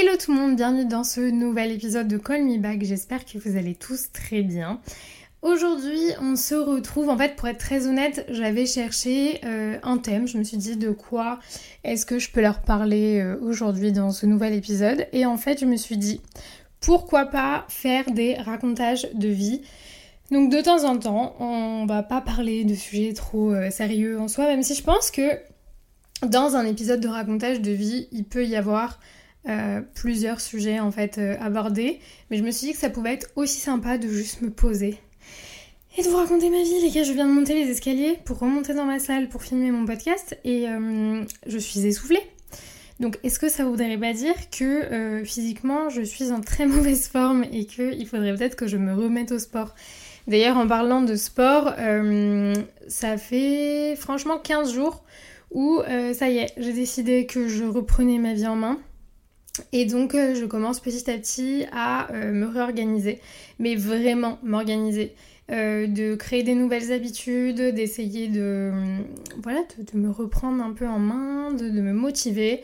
Hello tout le monde, bienvenue dans ce nouvel épisode de Call Me Back. J'espère que vous allez tous très bien. Aujourd'hui, on se retrouve. En fait, pour être très honnête, j'avais cherché euh, un thème. Je me suis dit de quoi est-ce que je peux leur parler euh, aujourd'hui dans ce nouvel épisode? Et en fait, je me suis dit pourquoi pas faire des racontages de vie? Donc de temps en temps, on va pas parler de sujets trop euh, sérieux en soi, même si je pense que dans un épisode de racontage de vie, il peut y avoir euh, plusieurs sujets en fait euh, abordés, mais je me suis dit que ça pouvait être aussi sympa de juste me poser et de vous raconter ma vie. Les gars, je viens de monter les escaliers pour remonter dans ma salle pour filmer mon podcast et euh, je suis essoufflée. Donc, est-ce que ça voudrait pas dire que physiquement je suis en très mauvaise forme et qu'il faudrait peut-être que je me remette au sport? D'ailleurs, en parlant de sport, ça fait franchement 15 jours où ça y est, j'ai décidé que je reprenais ma vie en main. Et donc euh, je commence petit à petit à euh, me réorganiser, mais vraiment m'organiser. de créer des nouvelles habitudes, d'essayer de, voilà, de, me reprendre un peu en main, de, me motiver.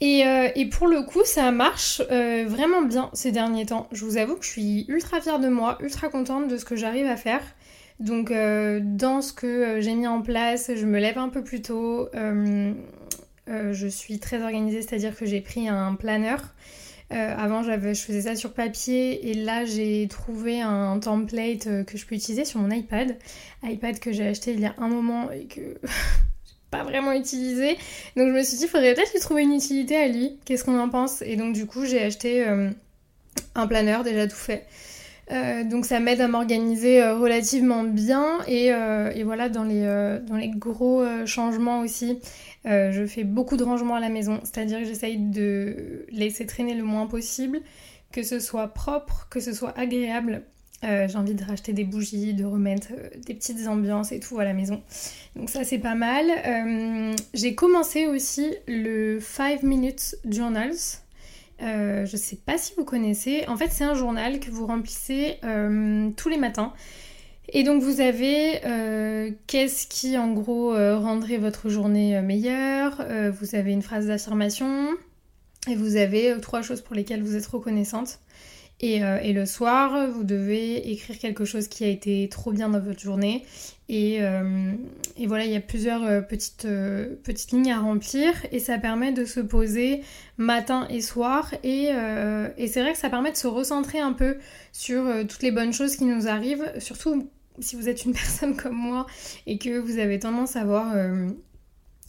Et, et, pour le coup, ça marche vraiment bien ces derniers temps. Je vous avoue que je suis ultra fière de moi, ultra contente de ce que j'arrive à faire. Donc euh, dans ce que euh, j'ai mis en place, je me lève un peu plus tôt. Euh, je suis très organisée, c'est-à-dire que j'ai pris un planeur. avant, je faisais ça sur papier et là, j'ai trouvé un template que je peux utiliser sur mon iPad. iPad que j'ai acheté il y a un moment et que pas vraiment utilisé. Donc je me suis dit, il faudrait peut-être lui trouver une utilité à lui. Qu'est-ce qu'on en pense? Et donc du coup, j'ai acheté un planeur déjà tout fait. Euh, donc ça m'aide à m'organiser euh, relativement bien et, euh, voilà dans les gros changements aussi je fais beaucoup de rangements à la maison c'est-à-dire que j'essaye de laisser traîner le moins possible que ce soit propre que ce soit agréable j'ai envie de racheter des bougies de remettre des petites ambiances et tout à la maison donc ça c'est pas mal j'ai commencé aussi le 5 minutes journals euh, je sais pas si vous connaissez. En fait, c'est un journal que vous remplissez euh, tous les matins. Et donc, vous avez euh, qu'est-ce qui, en gros, rendrait votre journée meilleure? vous avez une phrase d'affirmation. Et vous avez trois choses pour lesquelles vous êtes reconnaissante. Euh, et, le soir, vous devez écrire quelque chose qui a été trop bien dans votre journée. Et, euh, voilà, il y a plusieurs euh, petites, petites lignes à remplir et ça permet de se poser matin et soir. Et c'est vrai que ça permet de se recentrer un peu sur toutes les bonnes choses qui nous arrivent, surtout si vous êtes une personne comme moi et que vous avez tendance à voir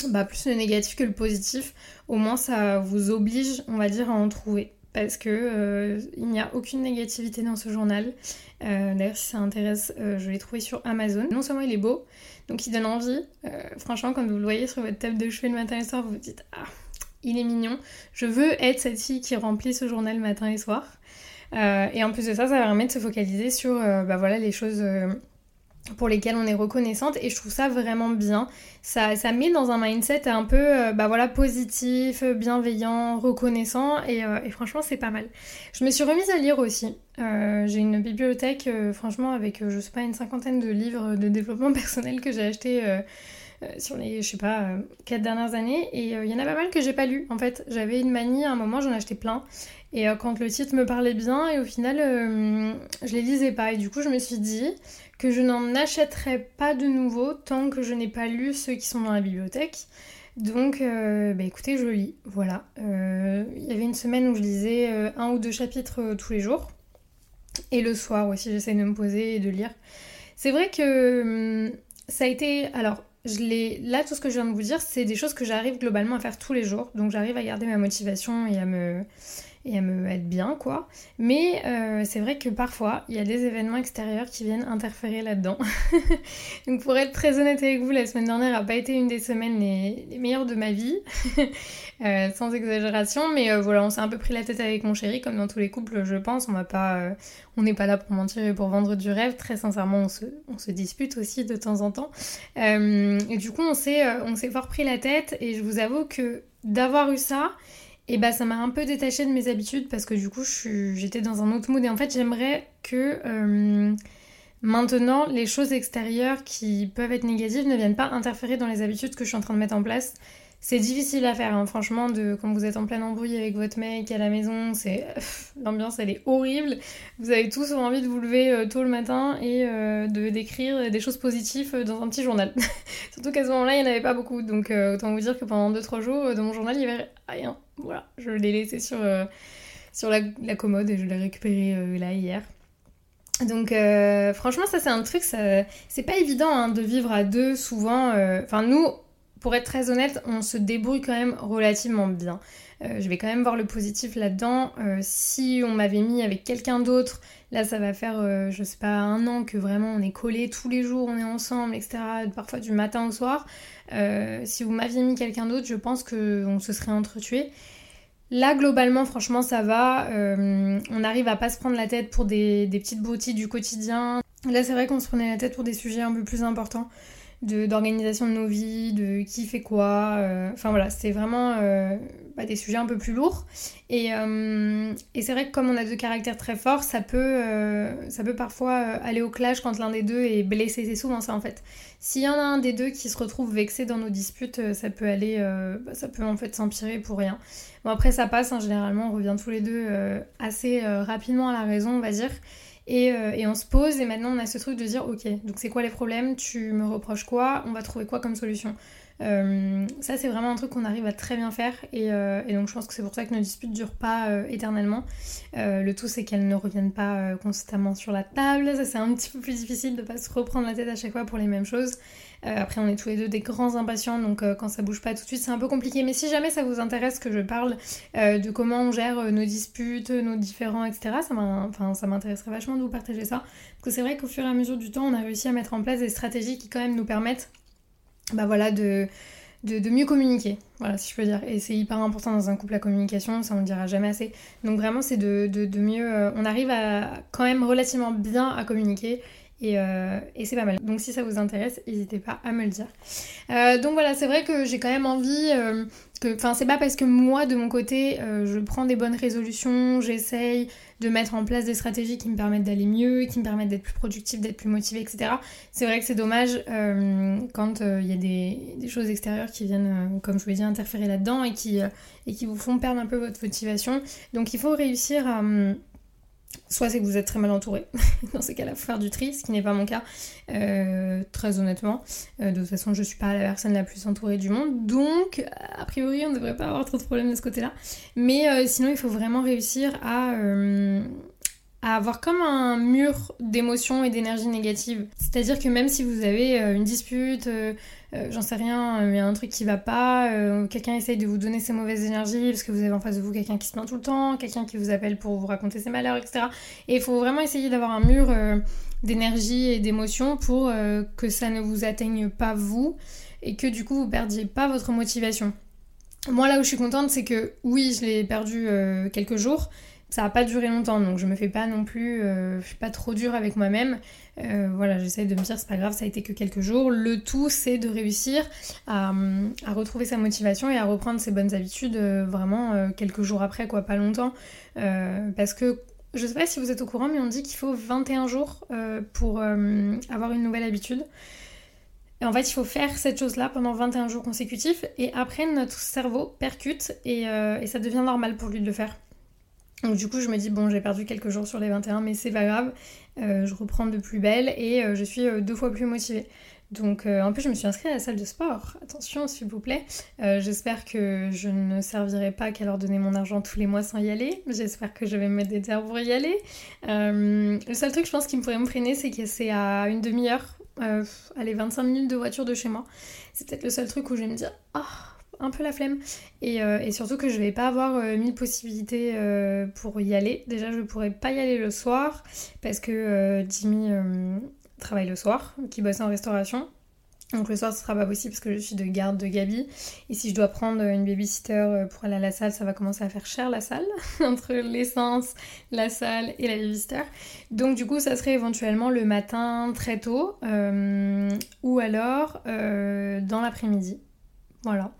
bah, plus le négatif que le positif, au moins ça vous oblige, on va dire, à en trouver parce que euh, il n'y a aucune négativité dans ce journal. Euh, d'ailleurs, si ça intéresse, euh, je l'ai trouvé sur Amazon. Non seulement il est beau, donc il donne envie. franchement, quand vous le voyez sur votre table de chevet le matin et le soir, vous vous dites ah, il est mignon. Je veux être cette fille qui remplit ce journal matin et soir. et en plus de ça, ça permet de se focaliser sur bah voilà les choses pour lesquelles on est reconnaissante et je trouve ça vraiment bien. Ça, ça met dans un mindset un peu euh, bah voilà, positif, bienveillant, reconnaissant et, euh, et franchement c'est pas mal. Je me suis remise à lire aussi. Euh, j'ai une bibliothèque franchement avec je sais pas une cinquantaine de livres de développement personnel que j'ai acheté sur les je sais pas quatre dernières années et il y en a pas mal que j'ai pas lu en fait. J'avais une manie à un moment, j'en achetais plein et quand le titre me parlait bien et au final je les lisais pas et du coup je me suis dit que je n'en achèterai pas de nouveau tant que je n'ai pas lu ceux qui sont dans la bibliothèque. Donc, euh, bah écoutez, je lis. Voilà. Euh, il y avait une semaine où je lisais euh, un ou deux chapitres tous les jours. Et le soir aussi, j'essaie de me poser et de lire. C'est vrai que hum, ça a été. Alors, je l'ai. Là, tout ce que je viens de vous dire, c'est des choses que j'arrive globalement à faire tous les jours. Donc, j'arrive à garder ma motivation et à me et à me être bien quoi. Mais euh, c'est vrai que parfois il y a des événements extérieurs qui viennent interférer là-dedans. Donc pour être très honnête avec vous, la semaine dernière n'a pas été une des semaines les, meilleures de ma vie, euh, sans exagération. Mais euh, voilà, on s'est un peu pris la tête avec mon chéri, comme dans tous les couples, je pense. On va pas, on n'est pas là pour mentir et pour vendre du rêve. Très sincèrement, on se, on se dispute aussi de temps en temps. et du coup, on s'est, on s'est fort pris la tête. Et je vous avoue que d'avoir eu ça et bah ça m'a un peu détaché de mes habitudes parce que du coup j'étais dans un autre mood et en fait j'aimerais que euh, maintenant les choses extérieures qui peuvent être négatives ne viennent pas interférer dans les habitudes que je suis en train de mettre en place c'est difficile à faire, hein. franchement, de, quand vous êtes en plein embrouille avec votre mec à la maison, c'est l'ambiance elle est horrible. Vous avez tous envie de vous lever euh, tôt le matin et euh, de d'écrire des choses positives dans un petit journal. Surtout qu'à ce moment-là, il n'y en avait pas beaucoup, donc autant vous dire que pendant 2-3 jours, dans mon journal, il n'y avait rien. Voilà, je l'ai laissé sur, sur la, commode et je l'ai récupéré là hier. Donc franchement ça c'est un truc, c'est pas évident hein, de vivre à deux souvent. Enfin nous pour être très honnête, on se débrouille quand même relativement bien. Euh, je vais quand même voir le positif là-dedans. Euh, si on m'avait mis avec quelqu'un d'autre, là ça va faire, euh, je sais pas, un an que vraiment on est collés tous les jours, on est ensemble, etc. Parfois du matin au soir. si vous m'aviez mis quelqu'un d'autre, je pense qu'on se serait entretués. Là, globalement, franchement, ça va. on arrive à pas se prendre la tête pour des, petites broutilles du quotidien. Là, c'est vrai qu'on se prenait la tête pour des sujets un peu plus importants d'organisation de, nos vies, de qui fait quoi. Euh, enfin voilà, c'est vraiment euh, bah, des sujets un peu plus lourds. Et, euh, et c'est vrai que comme on a deux caractères très forts, ça peut, ça peut parfois aller au clash quand l'un des deux est blessé. C'est souvent ça en fait. S'il y en a un des deux qui se retrouve vexé dans nos disputes, ça peut aller, bah, ça peut en fait s'empirer pour rien. Bon après ça passe, hein, généralement on revient tous les deux assez rapidement à la raison, on va dire. Euh, et, on se pose et maintenant on a ce truc de dire ok, donc c'est quoi les problèmes, tu me reproches quoi, on va trouver quoi comme solution? Euh, ça c'est vraiment un truc qu'on arrive à très bien faire et, euh, donc je pense que c'est pour ça que nos disputes ne durent pas éternellement. le tout c'est qu'elles ne reviennent pas constamment sur la table, ça c'est un petit peu plus difficile de pas se reprendre la tête à chaque fois pour les mêmes choses. Euh, après, on est tous les deux des grands impatients, donc euh, quand ça bouge pas tout de suite, c'est un peu compliqué. Mais si jamais ça vous intéresse que je parle euh, de comment on gère nos disputes, nos différends, etc., ça m'intéresserait vachement de vous partager ça. Parce que c'est vrai qu'au fur et à mesure du temps, on a réussi à mettre en place des stratégies qui quand même nous permettent bah voilà, de, de, mieux communiquer, voilà, si je peux dire. Et c'est hyper important dans un couple la communication, ça on le dira jamais assez. Donc vraiment, c'est de, de, mieux. on arrive à quand même relativement bien à communiquer euh, et, c'est pas mal. Donc si ça vous intéresse, n'hésitez pas à me le dire. Euh, donc voilà, c'est vrai que j'ai quand même envie euh, que... Enfin, c'est pas parce que moi, de mon côté, je prends des bonnes résolutions, j'essaye de mettre en place des stratégies qui me permettent d'aller mieux, qui me permettent d'être plus productive, d'être plus motivée, etc. C'est vrai que c'est dommage quand il y a des, choses extérieures qui viennent, comme je vous l'ai dit, interférer là-dedans et qui, et qui vous font perdre un peu votre motivation. Donc il faut réussir à Soit c'est que vous êtes très mal entouré, dans ces cas-là, faut faire du tri, ce qui n'est pas mon cas, euh, très honnêtement. Euh, de toute façon, je suis pas la personne la plus entourée du monde, donc a priori, on ne devrait pas avoir trop de problèmes de ce côté-là. Mais euh, sinon, il faut vraiment réussir à, à avoir comme un mur d'émotions et d'énergie négative. C'est-à-dire que même si vous avez une dispute, euh, j'en sais rien, il y a un truc qui va pas, euh, quelqu'un essaye de vous donner ses mauvaises énergies parce que vous avez en face de vous quelqu'un qui se plaint tout le temps, quelqu'un qui vous appelle pour vous raconter ses malheurs, etc. Et il faut vraiment essayer d'avoir un mur euh, d'énergie et d'émotion pour que ça ne vous atteigne pas vous et que du coup vous perdiez pas votre motivation. Moi là où je suis contente c'est que oui je l'ai perdu quelques jours, ça n'a pas duré longtemps, donc je me fais pas non plus, je suis pas trop dure avec moi-même. Euh, voilà, j'essaie de me dire c'est pas grave, ça a été que quelques jours. Le tout, c'est de réussir à, retrouver sa motivation et à reprendre ses bonnes habitudes euh, vraiment euh, quelques jours après, quoi, pas longtemps. parce que je sais pas si vous êtes au courant, mais on dit qu'il faut 21 jours pour avoir une nouvelle habitude. Et en fait, il faut faire cette chose-là pendant 21 jours consécutifs et après, notre cerveau percute et ça devient normal pour lui de le faire. Donc du coup, je me dis, bon, j'ai perdu quelques jours sur les 21, mais c'est pas grave. Euh, je reprends de plus belle et euh, je suis euh, deux fois plus motivée. Donc en plus je me suis inscrite à la salle de sport. Attention s'il vous plaît. J'espère que je ne servirai pas qu'à leur donner mon argent tous les mois sans y aller. J'espère que je vais me mettre des terres pour y aller. le seul truc je pense qui me pourrait me freiner c'est que c'est à une demi-heure. allez 25 minutes de voiture de chez moi. C'est peut-être le seul truc où je vais me dire... Oh, un peu la flemme. Et, et surtout que je vais pas avoir mille possibilités pour y aller. Déjà, je pourrais pas y aller le soir parce que Jimmy travaille le soir, qui bosse en restauration. Donc le soir ce sera pas possible parce que je suis de garde de Gabi. Et si je dois prendre une babysitter euh, pour aller à la salle, ça va commencer à faire cher la salle. entre l'essence, la salle et la babysitter. Donc du coup ça serait éventuellement le matin très tôt. Euh, ou alors euh, dans l'après-midi. Voilà.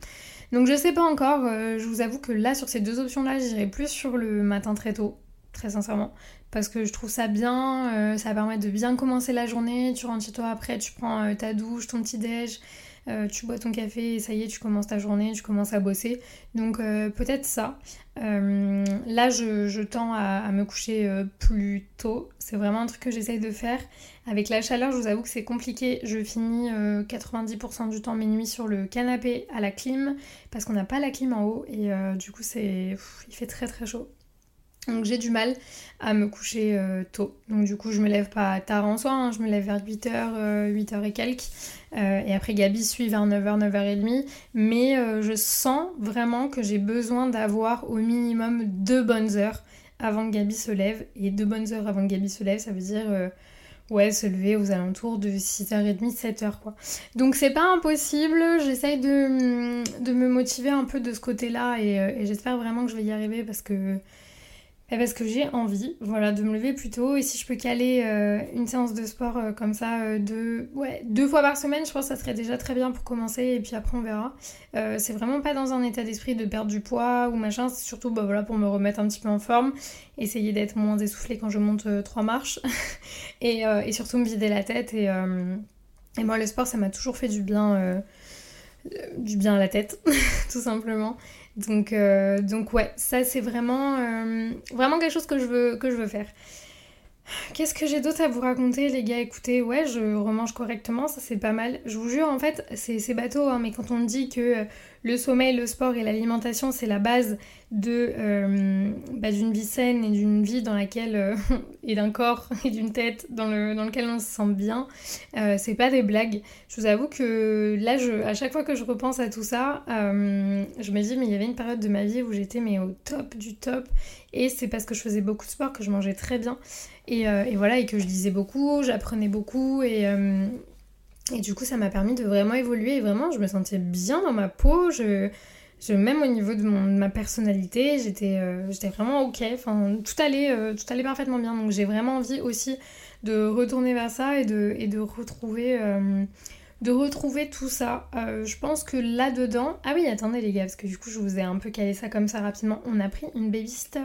Donc je sais pas encore, je vous avoue que là sur ces deux options là j'irai plus sur le matin très tôt, très sincèrement. Parce que je trouve ça bien, euh, ça permet de bien commencer la journée, tu rentres chez toi après, tu prends euh, ta douche, ton petit déj, euh, tu bois ton café et ça y est, tu commences ta journée, tu commences à bosser. Donc peut-être ça. là, je, tends à, me coucher plus tôt. C'est vraiment un truc que j'essaye de faire. Avec la chaleur, je vous avoue que c'est compliqué. Je finis 90% du temps mes nuits sur le canapé à la clim parce qu'on n'a pas la clim en haut et du coup c'est il fait très très chaud. Donc j'ai du mal à me coucher euh, tôt. Donc du coup je me lève pas tard en soir, hein. je me lève vers 8h, 8h euh, et quelques. Euh, et après Gabi suit vers 9h, 9h30. Mais je sens vraiment que j'ai besoin d'avoir au minimum deux bonnes heures avant que Gabi se lève. Et deux bonnes heures avant que Gabi se lève, ça veut dire ouais, se lever aux alentours de 6h30, 7h quoi. Donc c'est pas impossible, j'essaye de, de, me motiver un peu de ce côté-là et j'espère vraiment que je vais y arriver parce que parce que j'ai envie, voilà, de me lever plus tôt. Et si je peux caler euh, une séance de sport euh, comme ça euh, deux, fois par semaine, je pense que ça serait déjà très bien pour commencer. Et puis après, on verra. c'est vraiment pas dans un état d'esprit de perdre du poids ou machin. C'est surtout bah, pour me remettre un petit peu en forme. Essayer d'être moins essoufflée quand je monte trois marches. et, surtout me vider la tête. Et moi, le sport, ça m'a toujours fait du bien, du bien à la tête, tout simplement. Donc, euh, donc ouais, ça c'est vraiment, euh, vraiment quelque chose que je veux, que je veux faire. Qu'est-ce que j'ai d'autre à vous raconter, les gars? Écoutez, ouais, je remange correctement, ça c'est pas mal. Je vous jure, en fait, c'est bateau, hein, mais quand on dit que euh, le sommeil, le sport et l'alimentation, c'est la base de euh, bah, d'une vie saine et d'une vie dans laquelle euh, et d'un corps et d'une tête dans, le, dans lequel on se sent bien, c'est pas des blagues. Je vous avoue que là, à chaque fois que je repense à tout ça, je me dis mais il y avait une période de ma vie où j'étais mais au top du top et c'est parce que je faisais beaucoup de sport que je mangeais très bien. Euh, et, voilà, et que je lisais beaucoup, j'apprenais beaucoup et, euh, et du coup ça m'a permis de vraiment évoluer et vraiment je me sentais bien dans ma peau, je, je même au niveau de, mon, ma personnalité, j'étais euh, vraiment ok, enfin tout allait, tout allait parfaitement bien donc j'ai vraiment envie aussi de retourner vers ça et de, et de retrouver de retrouver tout ça. je pense que là-dedans... Ah oui, attendez les gars, parce que du coup je vous ai un peu calé ça comme ça rapidement. On a pris une babysitter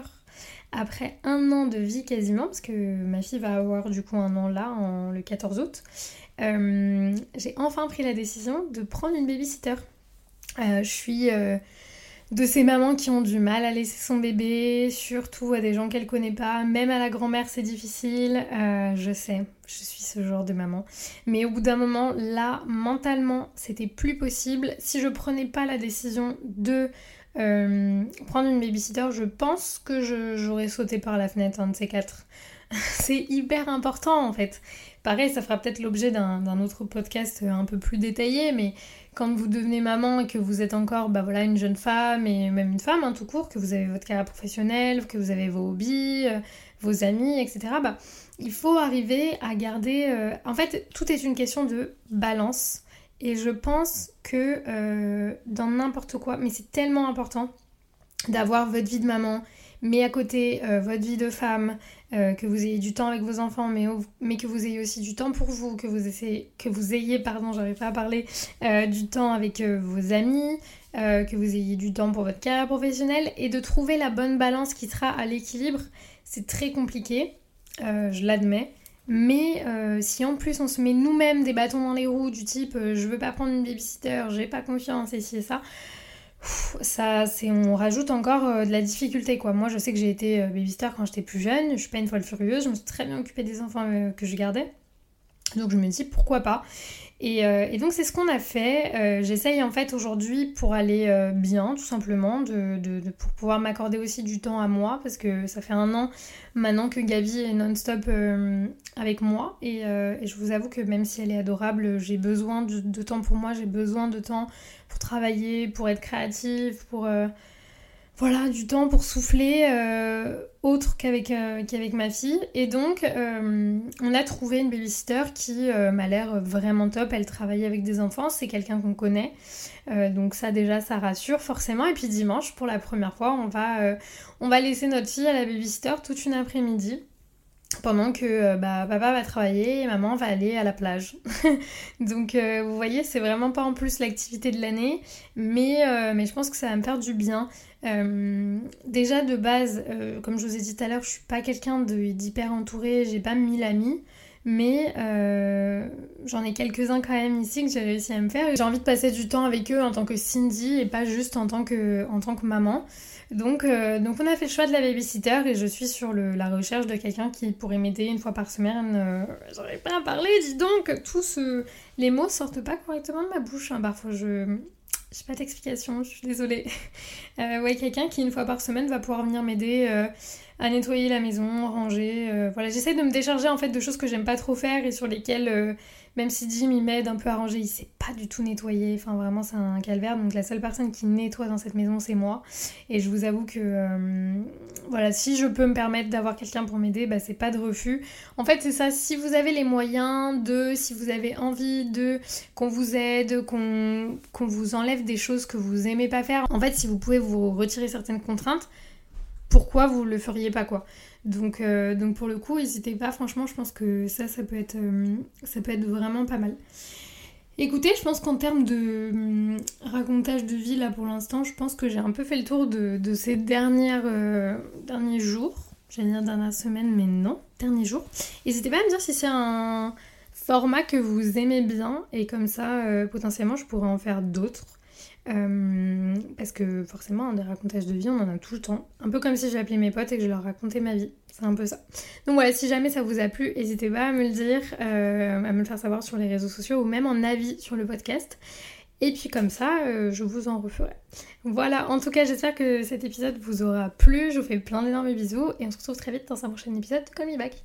après un an de vie quasiment, parce que ma fille va avoir du coup un an là, en, le 14 août, euh, j'ai enfin pris la décision de prendre une babysitter. Euh, je suis euh, de ces mamans qui ont du mal à laisser son bébé, surtout à des gens qu'elle connaît pas, même à la grand-mère c'est difficile, je sais, je suis ce genre de maman. Mais au bout d'un moment, là, mentalement, c'était plus possible. Si je prenais pas la décision de euh, prendre une babysitter, je pense que j'aurais sauté par la fenêtre, un de ces quatre. c'est hyper important en fait. Pareil, ça fera peut-être l'objet d'un autre podcast un peu plus détaillé, mais quand vous devenez maman et que vous êtes encore bah voilà, une jeune femme et même une femme hein, tout court, que vous avez votre carrière professionnelle, que vous avez vos hobbies, euh, vos amis, etc., bah, il faut arriver à garder... Euh, en fait, tout est une question de balance et je pense que euh, dans n'importe quoi, mais c'est tellement important d'avoir votre vie de maman, mais à côté euh, votre vie de femme, euh, que vous ayez du temps avec vos enfants, mais, que vous ayez aussi du temps pour vous, que vous, essayez, que vous ayez, pardon, j'arrive pas à parler, du temps avec vos amis, que vous ayez du temps pour votre carrière professionnelle, et de trouver la bonne balance qui sera à l'équilibre, c'est très compliqué, je l'admets. Mais euh, si en plus on se met nous-mêmes des bâtons dans les roues du type euh, je veux pas prendre une babysitter, j'ai pas confiance et ci et ça, ça on rajoute encore euh, de la difficulté quoi. Moi je sais que j'ai été babysitter quand j'étais plus jeune, je suis pas une folle furieuse, je me suis très bien occupée des enfants que je gardais. Donc je me dis pourquoi pas? Euh, et, donc c'est ce qu'on a fait. Euh, j'essaye en fait aujourd'hui pour aller euh, bien, tout simplement, de, pour pouvoir m'accorder aussi du temps à moi, parce que ça fait un an maintenant que Gabi est non-stop avec moi. Et, je vous avoue que même si elle est adorable, j'ai besoin de, temps pour moi, j'ai besoin de temps pour travailler, pour être créative, pour voilà, du temps pour souffler euh, autre qu'avec euh, qu'avec ma fille. Et donc, euh, on a trouvé une babysitter qui m'a l'air vraiment top. Elle travaille avec des enfants, c'est quelqu'un qu'on connaît. donc ça déjà, ça rassure forcément. Et puis dimanche, pour la première fois, on va, on va laisser notre fille à la babysitter toute une après-midi pendant que euh, bah, papa va travailler et maman va aller à la plage. Donc euh, vous voyez, c'est vraiment pas en plus l'activité de l'année, mais, euh, mais je pense que ça va me faire du bien. déjà de base, comme je vous ai dit tout à l'heure, je suis pas quelqu'un d'hyper entouré, j'ai pas mille amis. Mais j'en ai quelques-uns quand même ici que j'ai réussi à me faire. J'ai envie de passer du temps avec eux en tant que Cindy et pas juste en tant que, maman. Donc, euh, donc on a fait le choix de la babysitter et je suis sur la recherche de quelqu'un qui pourrait m'aider une fois par semaine. Euh, J'aurais pas à parler, dis donc, tous les mots sortent pas correctement de ma bouche. Hein. Parfois je j'ai pas d'explication, je suis désolée. Euh, ouais, quelqu'un qui une fois par semaine va pouvoir venir m'aider à nettoyer la maison, ranger. voilà, j'essaie de me décharger en fait de choses que j'aime pas trop faire et sur lesquelles même si Jim il m'aide un peu à ranger, il sait pas du tout nettoyer. Enfin vraiment c'est un calvaire. Donc la seule personne qui nettoie dans cette maison c'est moi. Et je vous avoue que euh, voilà, si je peux me permettre d'avoir quelqu'un pour m'aider, bah c'est pas de refus. En fait c'est ça, si vous avez les moyens de, si vous avez envie de qu'on vous aide, qu'on vous enlève des choses que vous aimez pas faire, en fait si vous pouvez vous retirer certaines contraintes, pourquoi vous le feriez pas quoi donc, euh, donc pour le coup, n'hésitez pas, franchement, je pense que ça, ça peut être, euh, ça peut être vraiment pas mal. Écoutez, je pense qu'en termes de hum, racontage de vie, là pour l'instant, je pense que j'ai un peu fait le tour de, ces dernières, euh, derniers jours. J'allais dire dernière semaine, mais non, derniers jours. N'hésitez pas à me dire si c'est un format que vous aimez bien et comme ça, potentiellement, je pourrais en faire d'autres. Euh, parce que forcément, des racontages de vie, on en a tout le temps. Un peu comme si j'appelais mes potes et que je leur racontais ma vie. C'est un peu ça. Donc voilà, si jamais ça vous a plu, n'hésitez pas à me le dire, euh, à me le faire savoir sur les réseaux sociaux ou même en avis sur le podcast. Et puis comme ça, euh, je vous en referai. Voilà, en tout cas, j'espère que cet épisode vous aura plu. Je vous fais plein d'énormes bisous et on se retrouve très vite dans un prochain épisode de Me Back.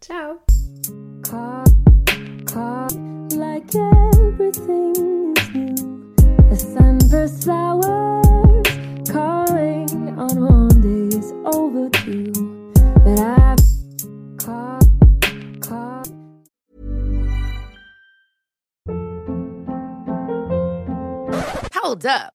Ciao sunburst flowers calling on Monday's overdue. But I've caught, caught. Hold up.